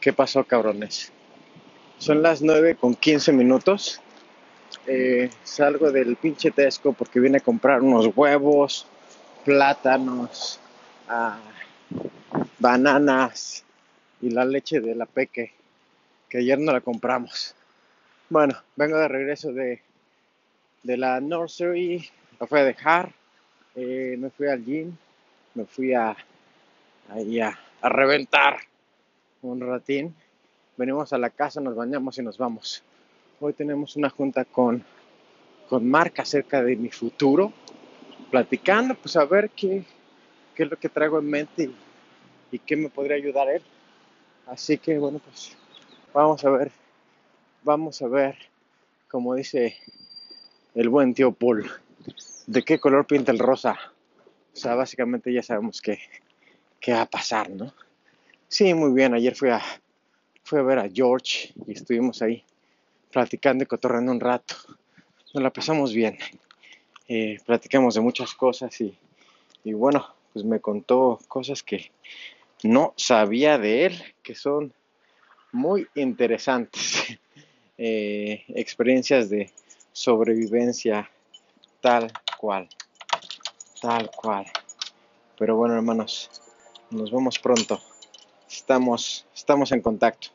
¿Qué pasó, cabrones? Son las 9 con 15 minutos. Eh, salgo del pinche Tesco porque vine a comprar unos huevos, plátanos, ah, bananas y la leche de la peque, que ayer no la compramos. Bueno, vengo de regreso de, de la nursery, la fui a dejar, eh, me fui al gym, me fui a, ahí a, a reventar un ratín. Venimos a la casa, nos bañamos y nos vamos. Hoy tenemos una junta con, con Marc acerca de mi futuro, platicando, pues a ver qué, qué es lo que traigo en mente y, y qué me podría ayudar él. Así que bueno, pues vamos a ver, vamos a ver, como dice el buen tío Paul, de qué color pinta el rosa. O sea, básicamente ya sabemos qué, qué va a pasar, ¿no? Sí, muy bien. Ayer fui a, a ver a George y estuvimos ahí platicando y cotorreando un rato. Nos la pasamos bien. Eh, platicamos de muchas cosas y, y bueno, pues me contó cosas que no sabía de él, que son muy interesantes. Eh, experiencias de sobrevivencia tal cual, tal cual. Pero bueno, hermanos, nos vemos pronto. Estamos, estamos en contacto.